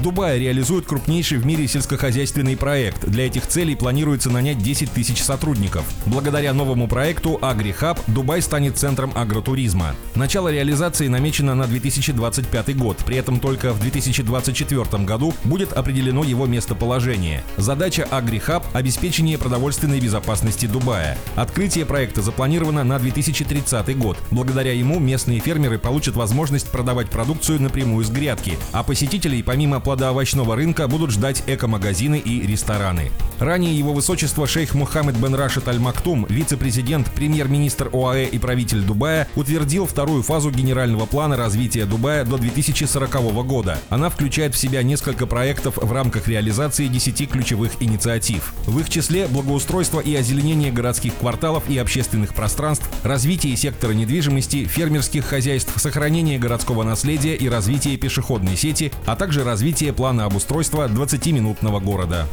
В Дубае реализуют крупнейший в мире сельскохозяйственный проект. Для этих целей планируется нанять 10 тысяч сотрудников. Благодаря новому проекту AgriHub Дубай станет центром агротуризма. Начало реализации намечено на 2025 год. При этом только в 2024 году будет определено его местоположение. Задача AgriHub – обеспечение продовольственной безопасности Дубая. Открытие проекта запланировано на 2030 год. Благодаря ему местные фермеры получат возможность продавать продукцию напрямую с грядки, а посетителей помимо плодоовощного рынка будут ждать эко-магазины и рестораны. Ранее его высочество шейх Мухаммед бен Рашид Аль Мактум, вице-президент, премьер-министр ОАЭ и правитель Дубая, утвердил вторую фазу генерального плана развития Дубая до 2040 года. Она включает в себя несколько проектов в рамках реализации 10 ключевых инициатив. В их числе благоустройство и озеленение городских кварталов и общественных пространств, развитие сектора недвижимости, фермерских хозяйств, сохранение городского наследия и развитие пешеходной сети, а также развитие развитие плана обустройства 20-минутного города.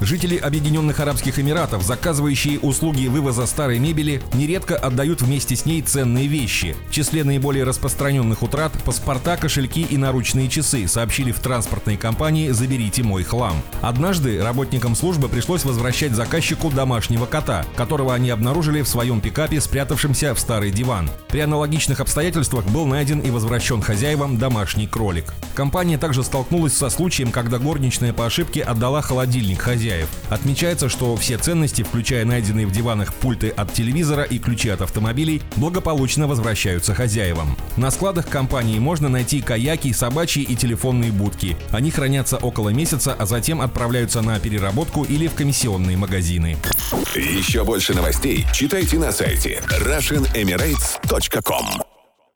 Жители Объединенных Арабских Эмиратов, заказывающие услуги вывоза старой мебели, нередко отдают вместе с ней ценные вещи. В числе наиболее распространенных утрат – паспорта, кошельки и наручные часы, сообщили в транспортной компании «Заберите мой хлам». Однажды работникам службы пришлось возвращать заказчику домашнего кота, которого они обнаружили в своем пикапе, спрятавшемся в старый диван. При аналогичных обстоятельствах был найден и возвращен хозяевам домашний кролик. Компания также стала столкнулась со случаем, когда горничная по ошибке отдала холодильник хозяев. Отмечается, что все ценности, включая найденные в диванах пульты от телевизора и ключи от автомобилей, благополучно возвращаются хозяевам. На складах компании можно найти каяки, собачьи и телефонные будки. Они хранятся около месяца, а затем отправляются на переработку или в комиссионные магазины. Еще больше новостей читайте на сайте RussianEmirates.com